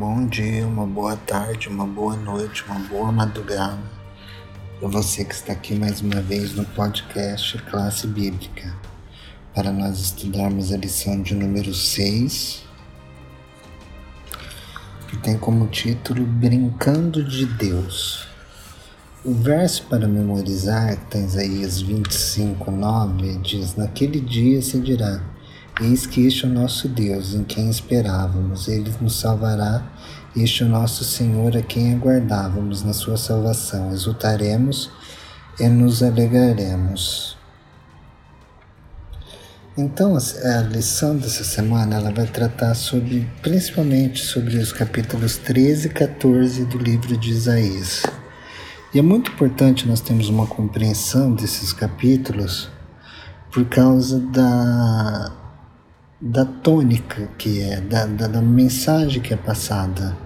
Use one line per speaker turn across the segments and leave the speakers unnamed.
bom dia, uma boa tarde, uma boa noite, uma boa madrugada para você que está aqui mais uma vez no podcast Classe Bíblica para nós estudarmos a lição de número 6 que tem como título Brincando de Deus. O verso para memorizar, que está em Isaías 25, 9, diz: Naquele dia se dirá Eis que este é o nosso Deus, em quem esperávamos, ele nos salvará. Este é o nosso Senhor, a quem aguardávamos na sua salvação. Exultaremos e nos alegraremos. Então, a lição dessa semana ela vai tratar sobre, principalmente sobre os capítulos 13 e 14 do livro de Isaías. E é muito importante nós termos uma compreensão desses capítulos por causa da da tônica que é, da, da, da mensagem que é passada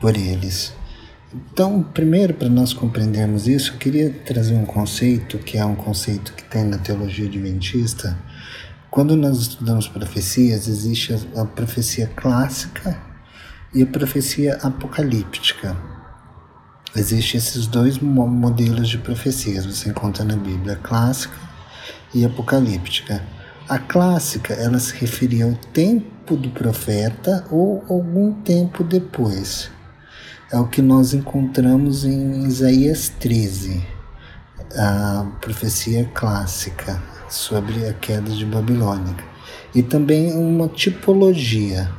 por eles. Então, primeiro, para nós compreendermos isso, eu queria trazer um conceito que é um conceito que tem na teologia adventista. Quando nós estudamos profecias, existe a, a profecia clássica e a profecia apocalíptica. Existem esses dois modelos de profecias, você encontra na Bíblia, clássica e apocalíptica. A clássica, ela se referia ao tempo do profeta ou algum tempo depois. É o que nós encontramos em Isaías 13, a profecia clássica sobre a queda de Babilônia. E também uma tipologia.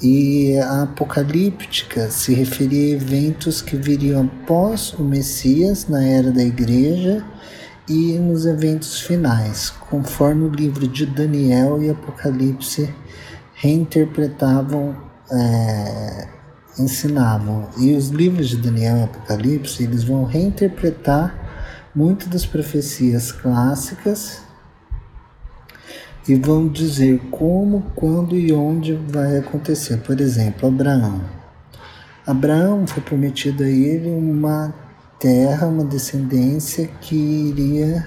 E a apocalíptica se referia a eventos que viriam após o Messias na era da igreja e nos eventos finais, conforme o livro de Daniel e Apocalipse reinterpretavam, é, ensinavam. E os livros de Daniel e Apocalipse eles vão reinterpretar muitas das profecias clássicas e vão dizer como, quando e onde vai acontecer. Por exemplo, Abraão. Abraão foi prometido a ele uma terra, uma descendência que iria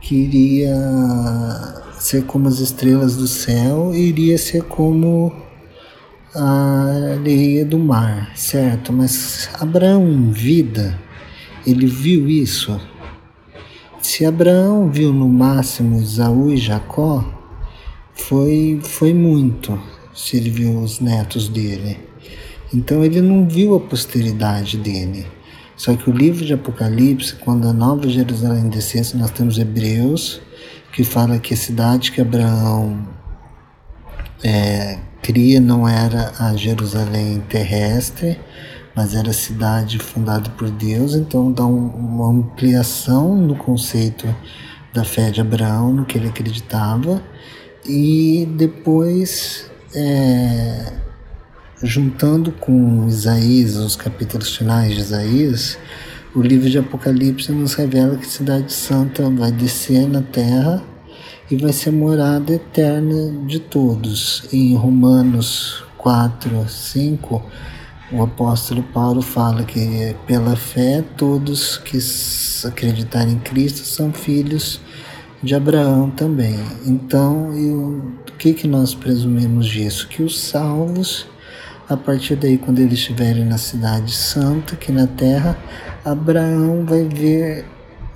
que iria ser como as estrelas do céu, iria ser como a areia do mar, certo? Mas Abraão em vida, ele viu isso? Se Abraão viu no máximo Isaú e Jacó, foi, foi muito se ele viu os netos dele. Então ele não viu a posteridade dele. Só que o livro de Apocalipse, quando a Nova Jerusalém descesse, nós temos Hebreus, que fala que a cidade que Abraão é, cria não era a Jerusalém terrestre, mas era a cidade fundada por Deus, então dá um, uma ampliação no conceito da fé de Abraão, no que ele acreditava, e depois é, juntando com Isaías, os capítulos finais de Isaías, o livro de Apocalipse nos revela que a Cidade Santa vai descer na terra e vai ser morada eterna de todos. Em Romanos 4, 5, o apóstolo Paulo fala que pela fé todos que acreditarem em Cristo são filhos de Abraão também. Então, eu, o que, que nós presumimos disso? Que os salvos a partir daí, quando eles estiverem na cidade santa, aqui na terra, Abraão vai ver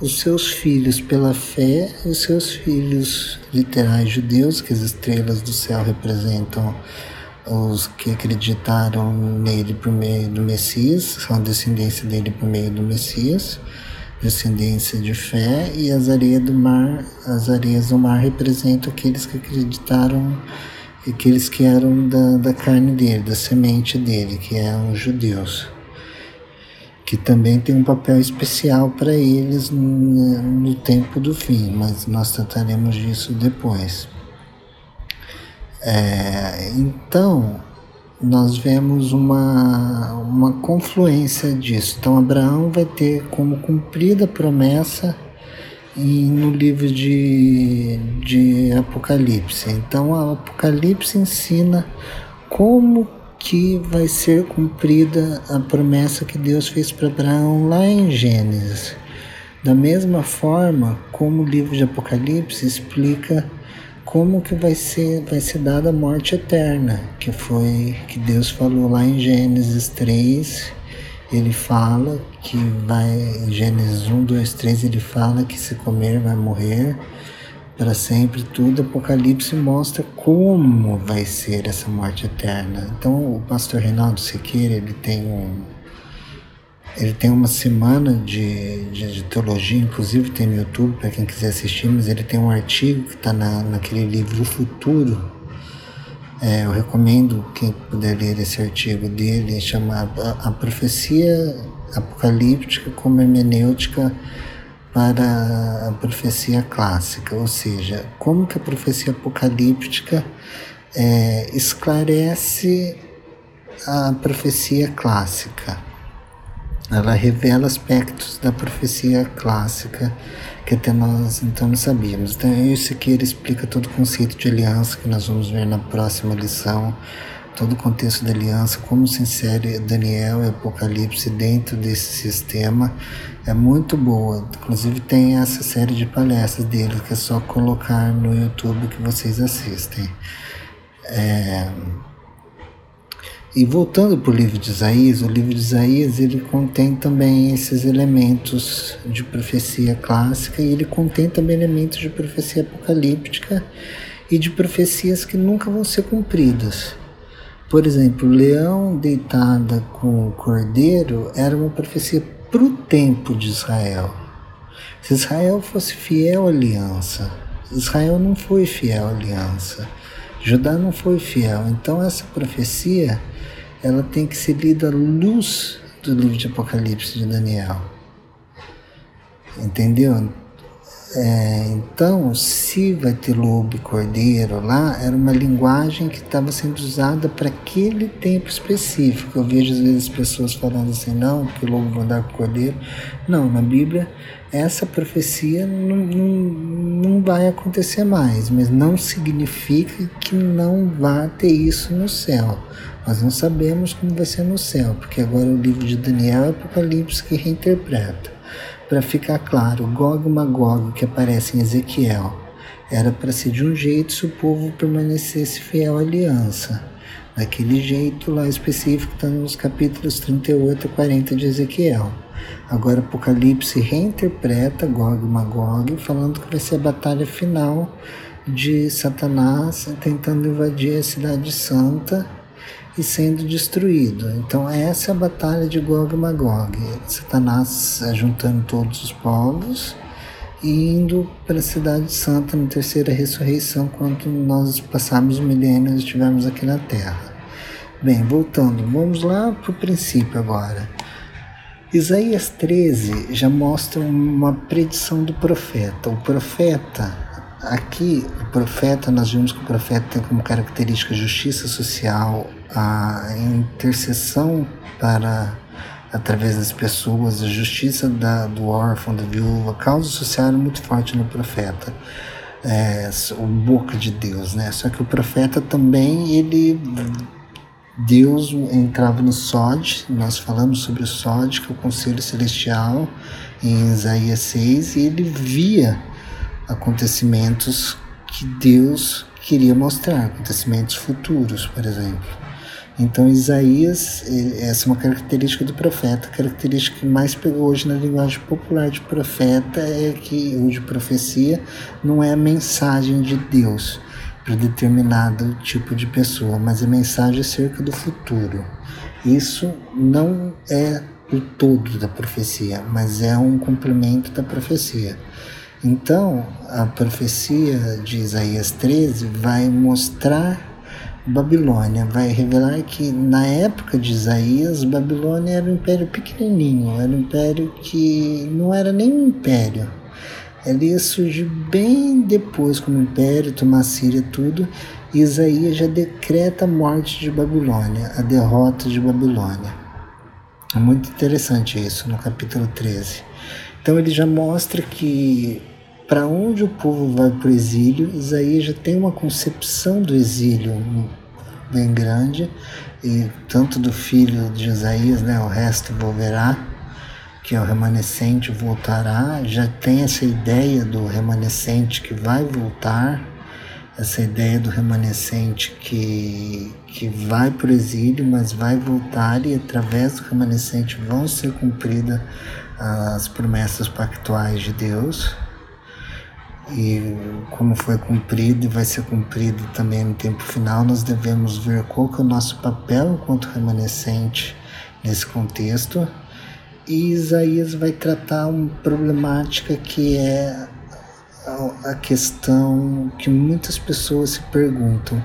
os seus filhos pela fé, os seus filhos literais judeus, que as estrelas do céu representam os que acreditaram nele por meio do Messias, são a descendência dele por meio do Messias, descendência de fé, e as areias do mar, as areias do mar representam aqueles que acreditaram aqueles que eram da, da carne dele, da semente dele, que eram os judeus, que também tem um papel especial para eles no, no tempo do fim, mas nós trataremos disso depois. É, então, nós vemos uma, uma confluência disso. Então, Abraão vai ter como cumprida a promessa e no livro de, de Apocalipse. Então, o Apocalipse ensina como que vai ser cumprida a promessa que Deus fez para Abraão lá em Gênesis. Da mesma forma como o livro de Apocalipse explica como que vai ser, vai ser dada a morte eterna, que foi que Deus falou lá em Gênesis 3, ele fala que vai, em Gênesis 1, 2, 3, ele fala que se comer vai morrer para sempre, tudo. Apocalipse mostra como vai ser essa morte eterna. Então, o pastor Reinaldo Sequeira, ele tem um ele tem uma semana de, de, de teologia, inclusive tem no YouTube para quem quiser assistir, mas ele tem um artigo que está na, naquele livro O Futuro. É, eu recomendo quem puder ler esse artigo dele, chama a, a Profecia Apocalíptica como Hermenêutica para a Profecia Clássica, ou seja, como que a profecia apocalíptica é, esclarece a profecia clássica. Ela revela aspectos da profecia clássica que até nós então não sabíamos. Então, isso aqui ele explica todo o conceito de aliança que nós vamos ver na próxima lição, todo o contexto da aliança, como se insere Daniel e Apocalipse dentro desse sistema. É muito boa. Inclusive, tem essa série de palestras dele que é só colocar no YouTube que vocês assistem. É. E voltando para o livro de Isaías, o livro de Isaías ele contém também esses elementos de profecia clássica e ele contém também elementos de profecia apocalíptica e de profecias que nunca vão ser cumpridas. Por exemplo, leão deitada com o cordeiro era uma profecia para o tempo de Israel. Se Israel fosse fiel à aliança, Israel não foi fiel à aliança. Judá não foi fiel. Então essa profecia ela tem que ser lida à luz do livro de Apocalipse de Daniel. Entendeu? É, então, se vai ter lobo e cordeiro lá, era uma linguagem que estava sendo usada para aquele tempo específico. Eu vejo às vezes pessoas falando assim, não, que lobo vai andar com cordeiro. Não, na Bíblia, essa profecia não, não, não vai acontecer mais, mas não significa que não vá ter isso no céu. Nós não sabemos como vai ser no céu, porque agora o livro de Daniel é Apocalipse que reinterpreta. Para ficar claro, Gog e Magog que aparece em Ezequiel era para ser de um jeito se o povo permanecesse fiel à aliança. Daquele jeito lá específico está nos capítulos 38 a 40 de Ezequiel. Agora Apocalipse reinterpreta Gog e Magog, falando que vai ser a batalha final de Satanás tentando invadir a cidade santa e sendo destruído. Então essa é a batalha de Gog e Magog. Satanás juntando todos os povos e indo para a cidade santa na terceira ressurreição quando nós passarmos milênios e estivermos aqui na Terra. Bem, voltando, vamos lá para o princípio agora. Isaías 13 já mostra uma predição do profeta. O profeta, aqui, o profeta, nós vimos que o profeta tem como característica justiça social, a intercessão para através das pessoas, a justiça da, do órfão, da viúva, causa social é muito forte no profeta, é, o boca de Deus, né? Só que o profeta também ele Deus entrava no Sod, nós falamos sobre o Sod, que é o Conselho Celestial, em Isaías 6, e ele via acontecimentos que Deus queria mostrar, acontecimentos futuros, por exemplo. Então, Isaías, essa é uma característica do profeta. A característica que mais pegou hoje na linguagem popular de profeta é que, ou de profecia, não é a mensagem de Deus para determinado tipo de pessoa, mas a mensagem acerca do futuro. Isso não é o todo da profecia, mas é um complemento da profecia. Então, a profecia de Isaías 13 vai mostrar Babilônia vai revelar que na época de Isaías, Babilônia era um império pequenininho, era um império que não era nem um império. Ele ia surgir bem depois como império, tomar Síria tudo. E Isaías já decreta a morte de Babilônia, a derrota de Babilônia. É muito interessante isso no capítulo 13. Então ele já mostra que para onde o povo vai para o exílio, Isaías já tem uma concepção do exílio bem grande, e tanto do filho de Isaías, né, o resto volverá, que é o remanescente voltará, já tem essa ideia do remanescente que vai voltar, essa ideia do remanescente que, que vai para o exílio, mas vai voltar e através do remanescente vão ser cumpridas as promessas pactuais de Deus. E como foi cumprido e vai ser cumprido também no tempo final, nós devemos ver qual que é o nosso papel enquanto remanescente nesse contexto. E Isaías vai tratar uma problemática que é a questão que muitas pessoas se perguntam: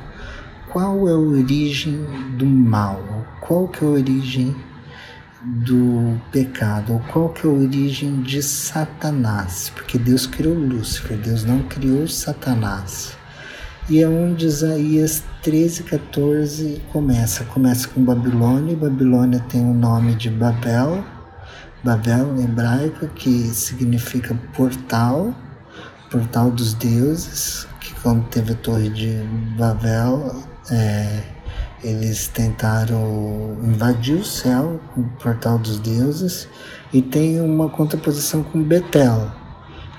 qual é a origem do mal? Qual que é a origem do pecado? Ou qual que é a origem de Satanás? Porque Deus criou Lúcifer, Deus não criou Satanás. E é onde Isaías 13, 14 começa. Começa com Babilônia, Babilônia tem o nome de Babel, Babel em hebraico, que significa portal, portal dos deuses, que quando teve a torre de Babel, é, eles tentaram invadir o céu, o portal dos deuses, e tem uma contraposição com Betel,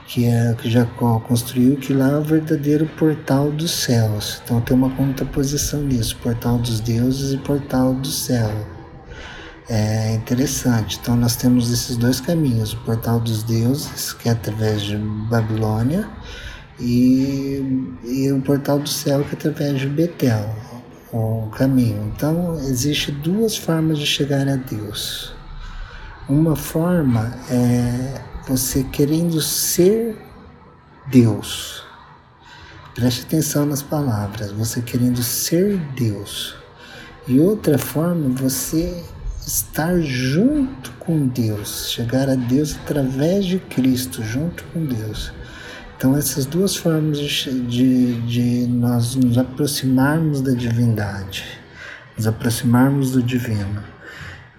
que é que Jacó construiu, que lá é o verdadeiro portal dos céus. Então tem uma contraposição nisso, portal dos deuses e portal do céu. É interessante. Então nós temos esses dois caminhos: o portal dos deuses, que é através de Babilônia, e, e o portal do céu, que é através de Betel, o caminho. Então existe duas formas de chegar a Deus. Uma forma é você querendo ser Deus. Preste atenção nas palavras, você querendo ser Deus. E outra forma, você estar junto com Deus, chegar a Deus através de Cristo, junto com Deus. Então, essas duas formas de, de, de nós nos aproximarmos da divindade, nos aproximarmos do divino.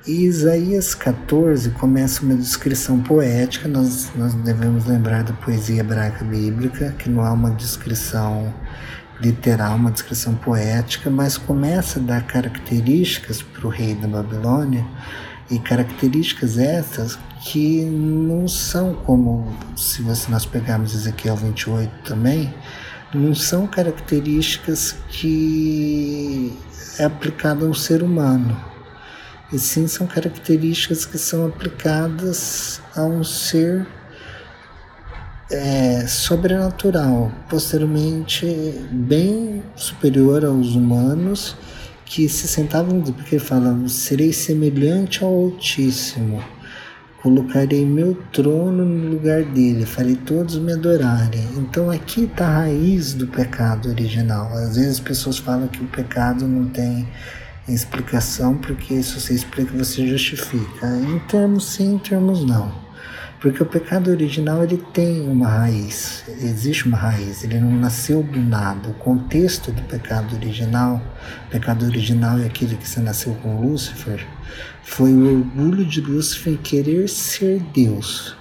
E Isaías 14 começa uma descrição poética, nós, nós devemos lembrar da poesia hebraica bíblica, que não é uma descrição literal, uma descrição poética, mas começa a dar características para o rei da Babilônia, e características essas que não são como, se você, nós pegarmos Ezequiel 28 também, não são características que é aplicada a um ser humano e sim são características que são aplicadas a um ser é, sobrenatural, posteriormente bem superior aos humanos, que se sentavam, porque ele fala, serei semelhante ao Altíssimo, colocarei meu trono no lugar dele, farei todos me adorarem. Então aqui está a raiz do pecado original. Às vezes as pessoas falam que o pecado não tem explicação, porque se você explica, você justifica. Em termos sim, em termos não. Porque o pecado original ele tem uma raiz, existe uma raiz, ele não nasceu do nada. O contexto do pecado original, pecado original é aquele que você nasceu com Lúcifer, foi o orgulho de Lúcifer em querer ser Deus.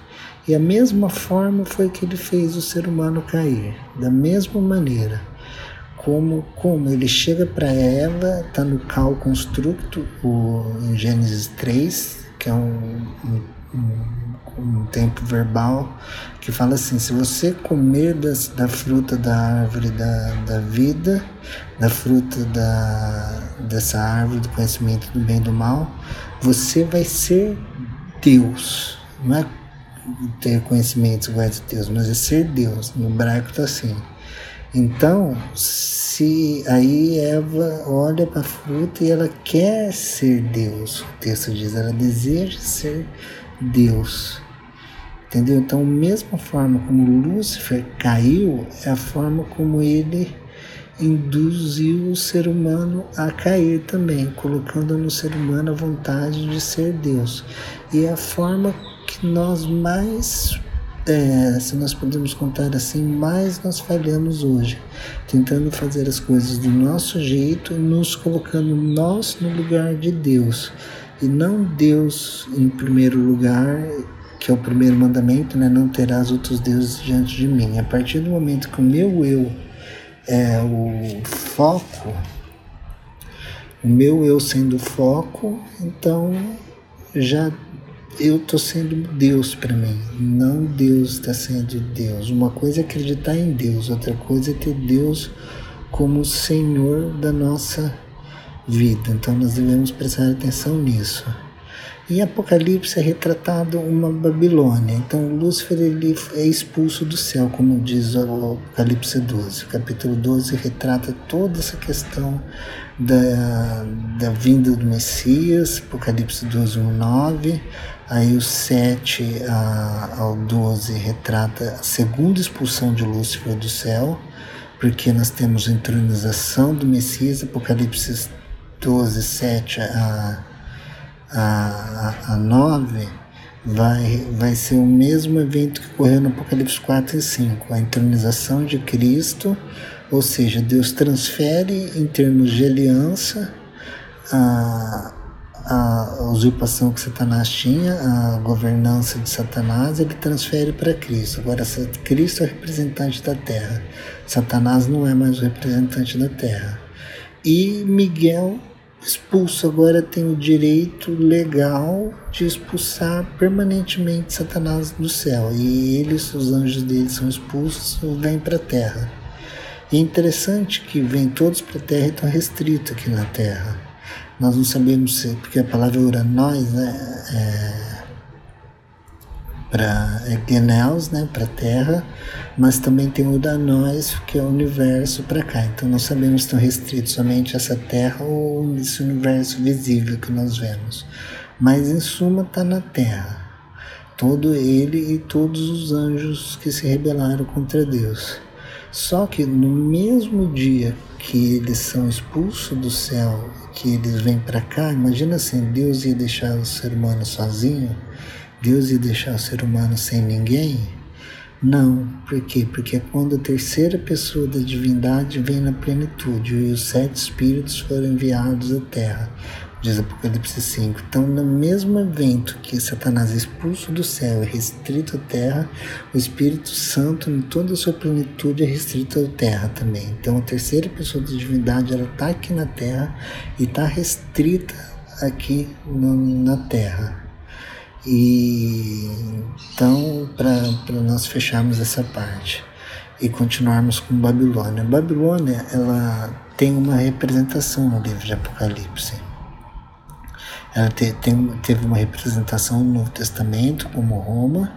E a mesma forma foi que ele fez o ser humano cair, da mesma maneira como, como ele chega para Eva, está no cal constructo, o, em Gênesis 3, que é um, um, um, um, tempo verbal, que fala assim: se você comer das, da fruta da árvore da, da vida, da fruta da, dessa árvore do conhecimento do bem e do mal, você vai ser Deus. Não é ter conhecimento igual de Deus, mas é ser Deus. No hebraico está assim. Então, se aí Eva olha para a fruta e ela quer ser Deus, o texto diz, ela deseja ser Deus. Entendeu? Então, a mesma forma como Lúcifer caiu, é a forma como ele induziu o ser humano a cair também, colocando no ser humano a vontade de ser Deus. E é a forma que nós mais é, se nós podemos contar assim, mais nós falhamos hoje, tentando fazer as coisas do nosso jeito, nos colocando nós no lugar de Deus e não Deus em primeiro lugar, que é o primeiro mandamento, né? Não terás outros deuses diante de mim. A partir do momento que o meu eu é o foco, o meu eu sendo foco, então já eu estou sendo Deus para mim, não Deus está sendo Deus. Uma coisa é acreditar em Deus, outra coisa é ter Deus como Senhor da nossa vida. Então nós devemos prestar atenção nisso. Em Apocalipse é retratado uma Babilônia. Então Lúcifer ele é expulso do céu, como diz o Apocalipse 12. O capítulo 12 retrata toda essa questão da, da vinda do Messias, Apocalipse 12, 1, 9. Aí o 7 a, ao 12 retrata a segunda expulsão de Lúcifer do céu, porque nós temos a entronização do Messias, Apocalipse 12, 7 a a, a 9 vai, vai ser o mesmo evento que ocorreu no Apocalipse 4 e 5, a entronização de Cristo, ou seja, Deus transfere em termos de aliança a, a usurpação que Satanás tinha, a governança de Satanás, ele transfere para Cristo. Agora, Cristo é o representante da terra, Satanás não é mais o representante da terra. E Miguel expulso agora tem o direito legal de expulsar permanentemente Satanás do céu. E eles, os anjos dele, são expulsos e vêm para a terra. E é interessante que vêm todos para a terra e estão restritos aqui na terra. Nós não sabemos se, porque a palavra uranóis, né, é, para é Geneus, né, para a Terra, mas também tem o Danós, que é o universo para cá. Então não sabemos se estão restritos somente a essa Terra ou esse universo visível que nós vemos. Mas em suma está na Terra. Todo ele e todos os anjos que se rebelaram contra Deus. Só que no mesmo dia que eles são expulsos do céu, que eles vêm para cá, imagina assim, Deus ia deixar o ser humano sozinho, Deus ia deixar o ser humano sem ninguém? Não. Por quê? Porque quando a terceira pessoa da divindade vem na plenitude e os sete espíritos foram enviados à Terra, diz Apocalipse 5. Então, no mesmo evento que Satanás é expulso do céu e restrito à Terra, o Espírito Santo, em toda a sua plenitude, é restrito à Terra também. Então, a terceira pessoa da divindade, ela está aqui na Terra e está restrita aqui na Terra. E então, para nós fecharmos essa parte e continuarmos com Babilônia. Babilônia, ela tem uma representação no livro de Apocalipse. Ela te, tem, teve uma representação no Novo Testamento, como Roma,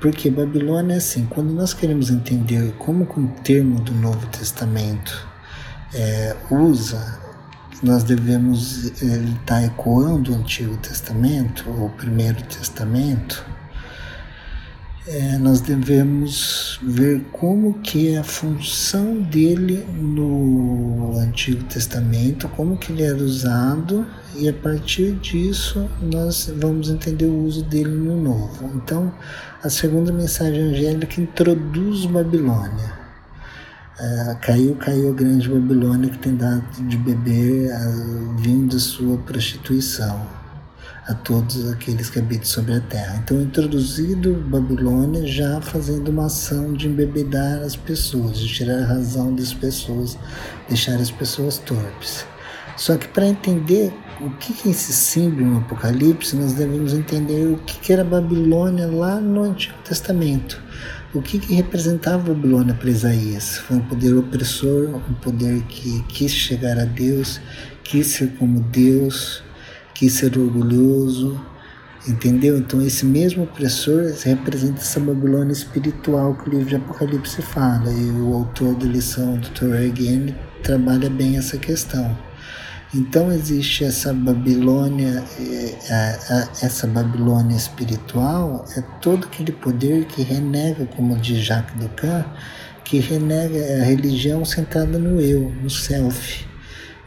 porque Babilônia é assim, quando nós queremos entender como o termo do Novo Testamento é, usa nós devemos estar tá ecoando o Antigo Testamento, o Primeiro Testamento, é, nós devemos ver como que é a função dele no Antigo Testamento, como que ele era usado e a partir disso nós vamos entender o uso dele no Novo. Então, a segunda mensagem angélica introduz Babilônia é, caiu, caiu a grande Babilônia que tem dado de beber a, vinho de sua prostituição a todos aqueles que habitam sobre a terra. Então, introduzido Babilônia já fazendo uma ação de embebedar as pessoas, de tirar a razão das pessoas, deixar as pessoas torpes. Só que para entender o que é esse símbolo no Apocalipse, nós devemos entender o que era Babilônia lá no Antigo Testamento. O que, que representava Babilônia para Isaías? Foi um poder opressor, um poder que quis chegar a Deus, quis ser como Deus, quis ser orgulhoso, entendeu? Então esse mesmo opressor representa essa Babilônia espiritual que o livro de Apocalipse fala, e o autor da lição, Dr. Again, trabalha bem essa questão. Então existe essa Babilônia, é, essa Babilônia espiritual é todo aquele poder que renega, como diz Jacques Ducan, que renega a religião sentada no eu, no self,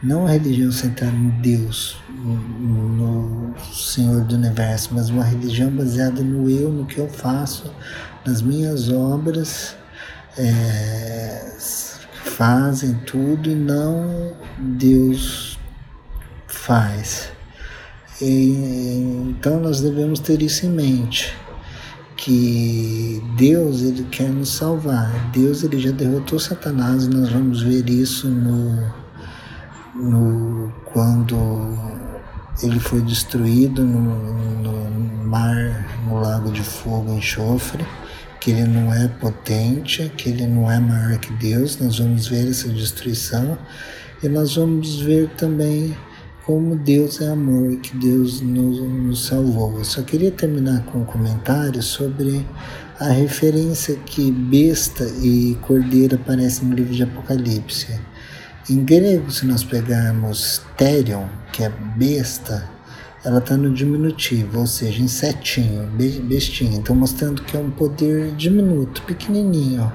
não a religião sentada no Deus, no Senhor do Universo, mas uma religião baseada no eu, no que eu faço, nas minhas obras. É, fazem tudo e não Deus faz. E, então nós devemos ter isso em mente, que Deus ele quer nos salvar. Deus ele já derrotou Satanás e nós vamos ver isso no, no quando ele foi destruído no, no mar, no lago de fogo, enxofre, que ele não é potente, que ele não é maior que Deus. Nós vamos ver essa destruição e nós vamos ver também como Deus é amor, que Deus nos, nos salvou. Eu só queria terminar com um comentário sobre a referência que besta e cordeiro aparecem no livro de Apocalipse. Em grego, se nós pegarmos terion, que é besta, ela está no diminutivo, ou seja, em setinho, bestinha. Então, mostrando que é um poder diminuto, pequenininho,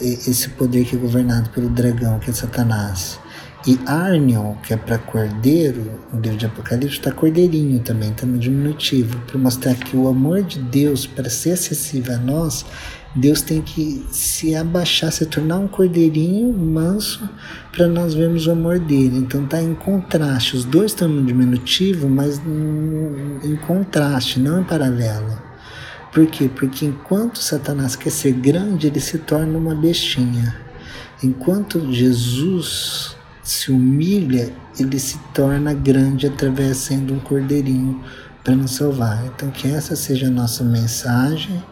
esse poder que é governado pelo dragão, que é Satanás. E Arnion, que é para cordeiro, no livro de Apocalipse, está cordeirinho também, está no diminutivo, para mostrar que o amor de Deus, para ser acessível a nós, Deus tem que se abaixar, se tornar um cordeirinho manso, para nós vermos o amor dele. Então está em contraste, os dois estão no diminutivo, mas em contraste, não em paralelo. Por quê? Porque enquanto Satanás quer ser grande, ele se torna uma bestinha. Enquanto Jesus se humilha, ele se torna grande através sendo um cordeirinho para nos salvar. Então que essa seja a nossa mensagem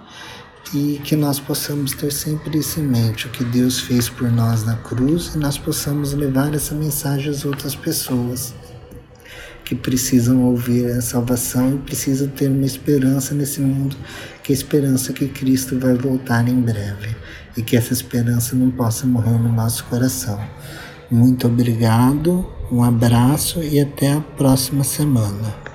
e que nós possamos ter sempre isso em mente, o que Deus fez por nós na cruz e nós possamos levar essa mensagem às outras pessoas que precisam ouvir a salvação e precisam ter uma esperança nesse mundo, que é a esperança que Cristo vai voltar em breve e que essa esperança não possa morrer no nosso coração. Muito obrigado, um abraço e até a próxima semana.